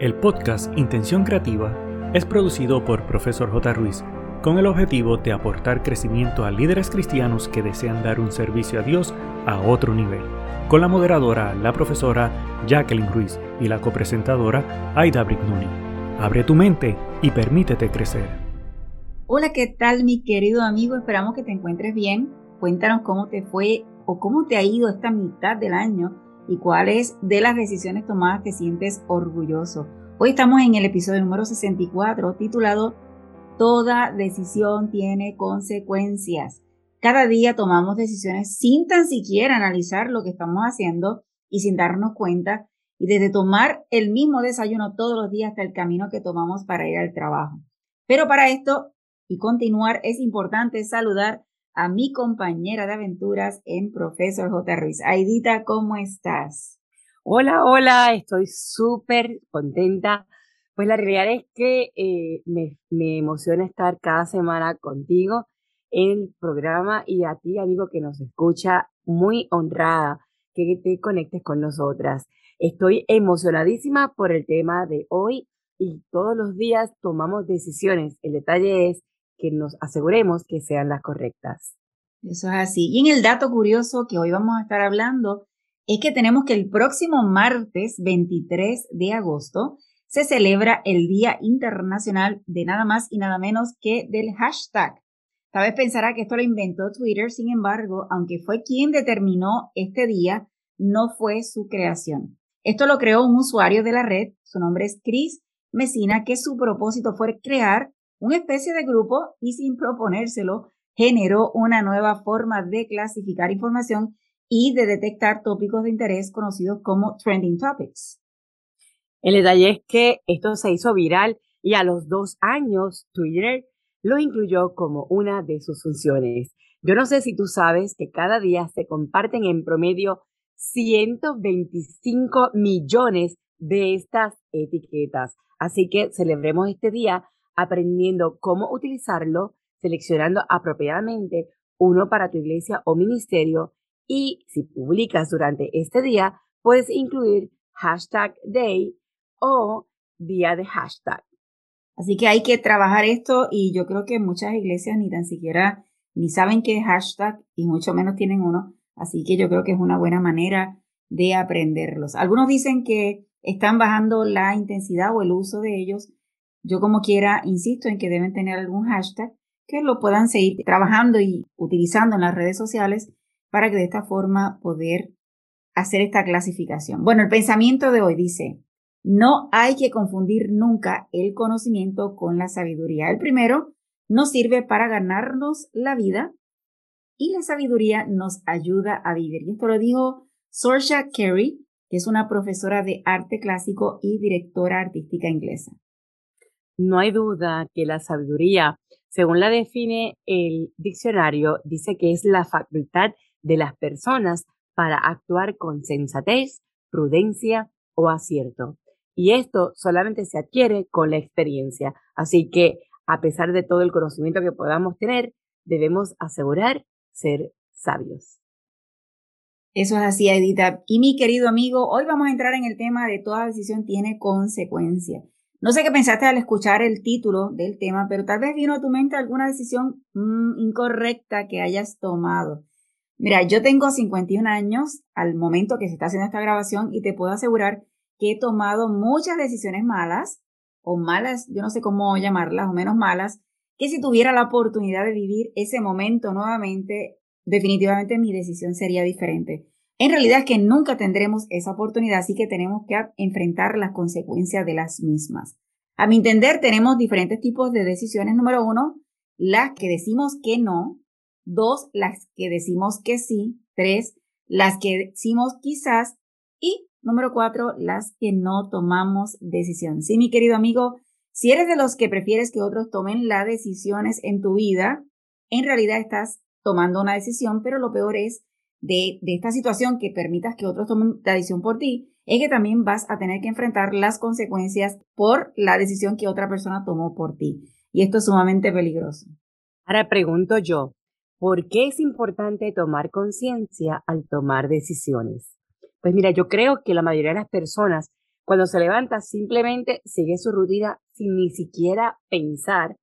El podcast Intención Creativa es producido por Profesor J. Ruiz con el objetivo de aportar crecimiento a líderes cristianos que desean dar un servicio a Dios a otro nivel, con la moderadora, la profesora Jacqueline Ruiz y la copresentadora Aida Brignoni. Abre tu mente y permítete crecer. Hola, ¿qué tal mi querido amigo? Esperamos que te encuentres bien. Cuéntanos cómo te fue o cómo te ha ido esta mitad del año y cuáles de las decisiones tomadas te sientes orgulloso. Hoy estamos en el episodio número 64 titulado Toda decisión tiene consecuencias. Cada día tomamos decisiones sin tan siquiera analizar lo que estamos haciendo y sin darnos cuenta y desde tomar el mismo desayuno todos los días hasta el camino que tomamos para ir al trabajo. Pero para esto y continuar es importante saludar a mi compañera de aventuras en Profesor J. Ruiz. Aidita, ¿cómo estás? Hola, hola, estoy súper contenta. Pues la realidad es que eh, me, me, emociona estar cada semana contigo en el programa y a ti, amigo que nos escucha, muy honrada que te conectes con nosotras. Estoy emocionadísima por el tema de hoy y todos los días tomamos decisiones. El detalle es que nos aseguremos que sean las correctas. Eso es así. Y en el dato curioso que hoy vamos a estar hablando es que tenemos que el próximo martes 23 de agosto se celebra el Día Internacional de nada más y nada menos que del hashtag. Tal vez pensará que esto lo inventó Twitter, sin embargo, aunque fue quien determinó este día, no fue su creación. Esto lo creó un usuario de la red, su nombre es Chris Messina, que su propósito fue crear una especie de grupo y sin proponérselo, generó una nueva forma de clasificar información y de detectar tópicos de interés conocidos como trending topics. El detalle es que esto se hizo viral y a los dos años Twitter lo incluyó como una de sus funciones. Yo no sé si tú sabes que cada día se comparten en promedio 125 millones de estas etiquetas. Así que celebremos este día aprendiendo cómo utilizarlo, seleccionando apropiadamente uno para tu iglesia o ministerio y si publicas durante este día, puedes incluir hashtag day o día de hashtag. Así que hay que trabajar esto y yo creo que muchas iglesias ni tan siquiera ni saben qué es hashtag y mucho menos tienen uno. Así que yo creo que es una buena manera de aprenderlos. Algunos dicen que están bajando la intensidad o el uso de ellos yo como quiera insisto en que deben tener algún hashtag que lo puedan seguir trabajando y utilizando en las redes sociales para que de esta forma poder hacer esta clasificación. Bueno, el pensamiento de hoy dice, no hay que confundir nunca el conocimiento con la sabiduría. El primero nos sirve para ganarnos la vida y la sabiduría nos ayuda a vivir. Y esto lo dijo Sorsha Carey, que es una profesora de arte clásico y directora artística inglesa. No hay duda que la sabiduría, según la define el diccionario, dice que es la facultad de las personas para actuar con sensatez, prudencia o acierto. Y esto solamente se adquiere con la experiencia. Así que, a pesar de todo el conocimiento que podamos tener, debemos asegurar ser sabios. Eso es así, Edita. Y mi querido amigo, hoy vamos a entrar en el tema de toda decisión tiene consecuencias. No sé qué pensaste al escuchar el título del tema, pero tal vez vino a tu mente alguna decisión mm, incorrecta que hayas tomado. Mira, yo tengo 51 años al momento que se está haciendo esta grabación y te puedo asegurar que he tomado muchas decisiones malas o malas, yo no sé cómo llamarlas, o menos malas, que si tuviera la oportunidad de vivir ese momento nuevamente, definitivamente mi decisión sería diferente. En realidad es que nunca tendremos esa oportunidad, así que tenemos que enfrentar las consecuencias de las mismas. A mi entender, tenemos diferentes tipos de decisiones. Número uno, las que decimos que no. Dos, las que decimos que sí. Tres, las que decimos quizás. Y número cuatro, las que no tomamos decisión. Sí, mi querido amigo, si eres de los que prefieres que otros tomen las decisiones en tu vida, en realidad estás tomando una decisión, pero lo peor es de, esta situación que permitas que otros tomen la decisión por ti, es que también vas a tener que enfrentar las consecuencias por la decisión que otra persona tomó por ti. Y esto es sumamente peligroso. Ahora pregunto yo, ¿por qué es importante tomar conciencia al tomar decisiones? Pues mira, yo creo que la mayoría de las personas, Cuando se levanta, simplemente sigue su rutina sin ni siquiera pensar,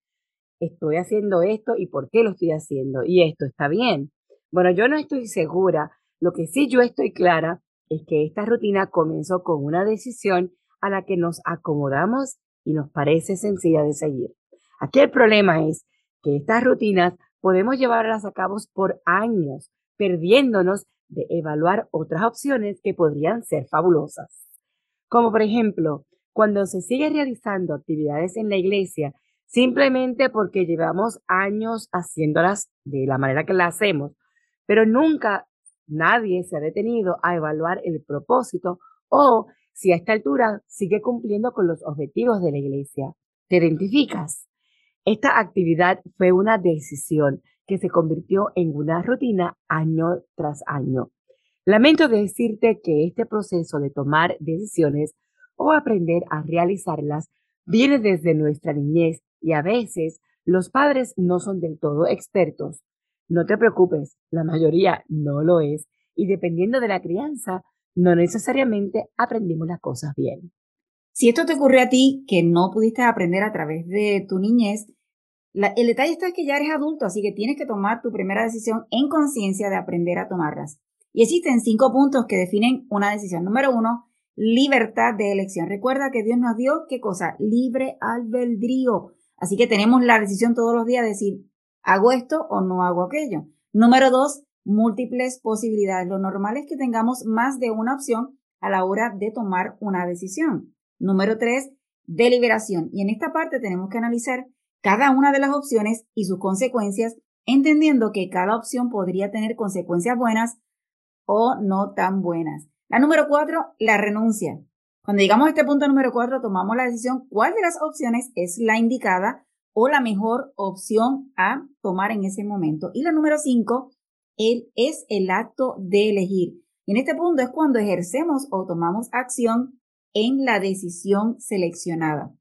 estoy haciendo esto y por qué lo estoy haciendo. Y esto está bien. Bueno, yo no estoy segura. Lo que sí yo estoy clara es que esta rutina comenzó con una decisión a la que nos acomodamos y nos parece sencilla de seguir. Aquí el problema es que estas rutinas podemos llevarlas a cabo por años, perdiéndonos de evaluar otras opciones que podrían ser fabulosas. Como por ejemplo, cuando se sigue realizando actividades en la iglesia simplemente porque llevamos años haciéndolas de la manera que las hacemos, pero nunca nadie se ha detenido a evaluar el propósito o si a esta altura sigue cumpliendo con los objetivos de la iglesia. ¿Te identificas? Esta actividad fue una decisión que se convirtió en una rutina año tras año. Lamento decirte que este proceso de tomar decisiones o aprender a realizarlas viene desde nuestra niñez y a veces los padres no son del todo expertos. No te preocupes, la mayoría no lo es y dependiendo de la crianza, no necesariamente aprendimos las cosas bien. Si esto te ocurrió a ti, que no pudiste aprender a través de tu niñez, el detalle está que ya eres adulto, así que tienes que tomar tu primera decisión en conciencia de aprender a tomarlas. Y existen cinco puntos que definen una decisión. Número uno, libertad de elección. Recuerda que Dios nos dio, ¿qué cosa? Libre albedrío. Así que tenemos la decisión todos los días de decir, ¿hago esto o no hago aquello? Número dos, múltiples posibilidades. Lo normal es que tengamos más de una opción a la hora de tomar una decisión. Número tres, deliberación. Y en esta parte tenemos que analizar cada una de las opciones y sus consecuencias, entendiendo que cada opción podría tener consecuencias buenas o no tan buenas. La número cuatro, la renuncia. Cuando llegamos a este punto número cuatro, tomamos la decisión cuál de las opciones es la indicada o la mejor opción a tomar en ese momento. Y la número cinco, él es el acto de elegir. Y en este punto es cuando ejercemos o tomamos acción en la decisión seleccionada.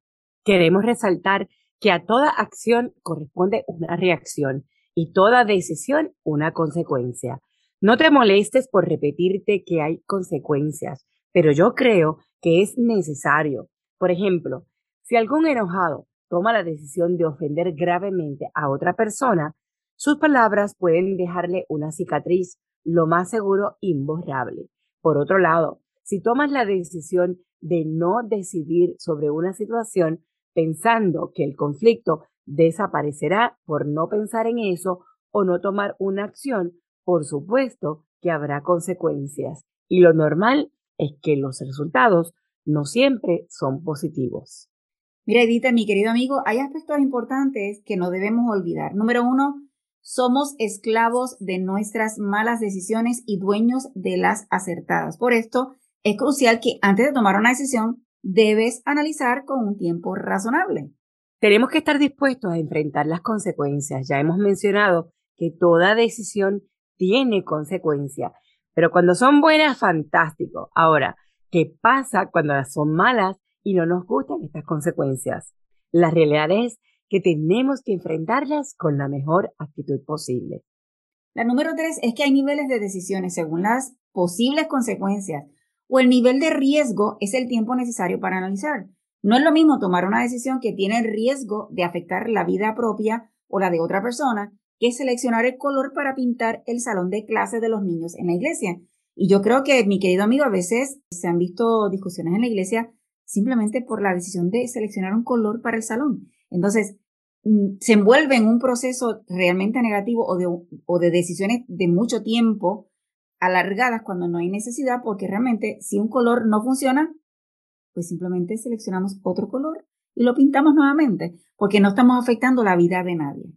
Queremos resaltar que a toda acción corresponde una reacción y toda decisión una consecuencia. No te molestes por repetirte que hay consecuencias, pero yo creo que es necesario. Por ejemplo, si algún enojado toma la decisión de ofender gravemente a otra persona, sus palabras pueden dejarle una cicatriz, lo más seguro imborrable. Por otro lado, si tomas la decisión de no decidir sobre una situación pensando que el conflicto desaparecerá por no pensar en eso o no tomar una acción, por supuesto que habrá consecuencias y lo normal es que los resultados no siempre son positivos. Mira, Edita, mi querido amigo, hay aspectos importantes que no debemos olvidar. Número uno, somos esclavos de nuestras malas decisiones y dueños de las acertadas. Por esto, es crucial que antes de tomar una decisión, debes analizar con un tiempo razonable. Tenemos que estar dispuestos a enfrentar las consecuencias. Ya hemos mencionado que toda decisión tiene consecuencias. Pero cuando son buenas, fantástico. Ahora, ¿qué pasa cuando son malas y no nos gustan estas consecuencias? La realidad es que tenemos que enfrentarlas con la mejor actitud posible. La número tres es que hay niveles de decisiones según las posibles consecuencias o el nivel de riesgo es el tiempo necesario para analizar. No es lo mismo tomar una decisión que tiene el riesgo de afectar la vida propia o la de otra persona que seleccionar el color para pintar el salón de clases de los niños en la iglesia. Y yo creo que, mi querido amigo, a veces se han visto discusiones en la iglesia simplemente por la decisión de seleccionar un color para el salón. Entonces, mm, se envuelve en un proceso realmente negativo o de, o de decisiones de mucho tiempo alargadas cuando no hay necesidad, porque realmente si un color no funciona, pues simplemente seleccionamos otro color y lo pintamos nuevamente, porque no estamos afectando la vida de nadie.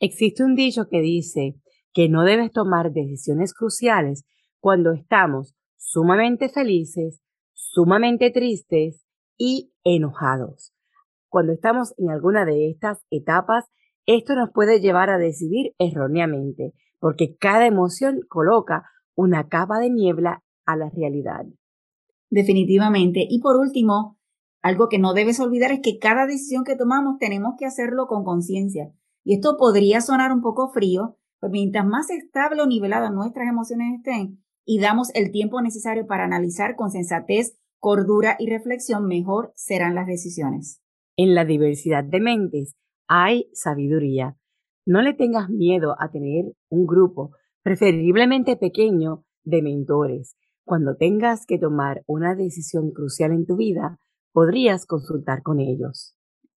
Existe un dicho que dice que no debes tomar decisiones cruciales cuando estamos sumamente felices, sumamente tristes y enojados. Cuando estamos en alguna de estas etapas, esto nos puede llevar a decidir erróneamente, porque cada emoción coloca una capa de niebla a la realidad. Definitivamente. Y por último, algo que no debes olvidar es que cada decisión que tomamos tenemos que hacerlo con conciencia. Y esto podría sonar un poco frío, pero mientras más estable o nivelada nuestras emociones estén y damos el tiempo necesario para analizar con sensatez cordura y reflexión, mejor serán las decisiones. En la diversidad de mentes hay sabiduría. No le tengas miedo a tener un grupo, preferiblemente pequeño, de mentores. Cuando tengas que tomar una decisión crucial en tu vida, podrías consultar con ellos.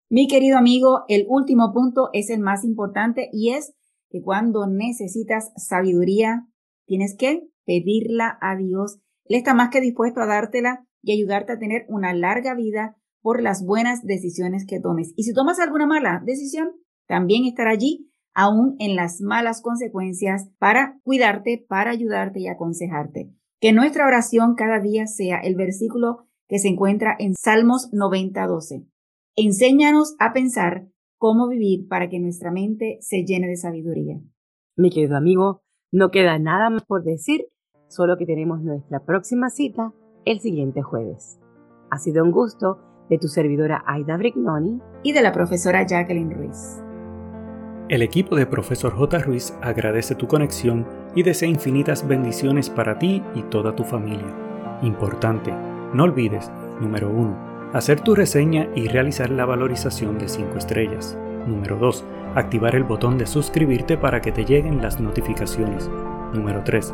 Mi querido amigo, el último punto es el más importante y es que cuando necesitas sabiduría, tienes que pedirla a Dios. Él está más que dispuesto a dártela y ayudarte a tener una larga vida por las buenas decisiones que tomes. Y si tomas alguna mala decisión, también estará allí, aún en las malas consecuencias, para cuidarte, para ayudarte y aconsejarte. Que nuestra oración cada día sea el versículo que se encuentra en Salmos 90:12. Enséñanos a pensar cómo vivir para que nuestra mente se llene de sabiduría. Mi querido amigo, no queda nada más por decir, solo que tenemos nuestra próxima cita el siguiente jueves. Ha sido un gusto de tu servidora Aida Brignoni y de la profesora Jacqueline Ruiz. El equipo de Profesor J. Ruiz agradece tu conexión y desea infinitas bendiciones para ti y toda tu familia. Importante, no olvides, número 1 Hacer tu reseña y realizar la valorización de 5 estrellas. Número 2. Activar el botón de suscribirte para que te lleguen las notificaciones. Número 3.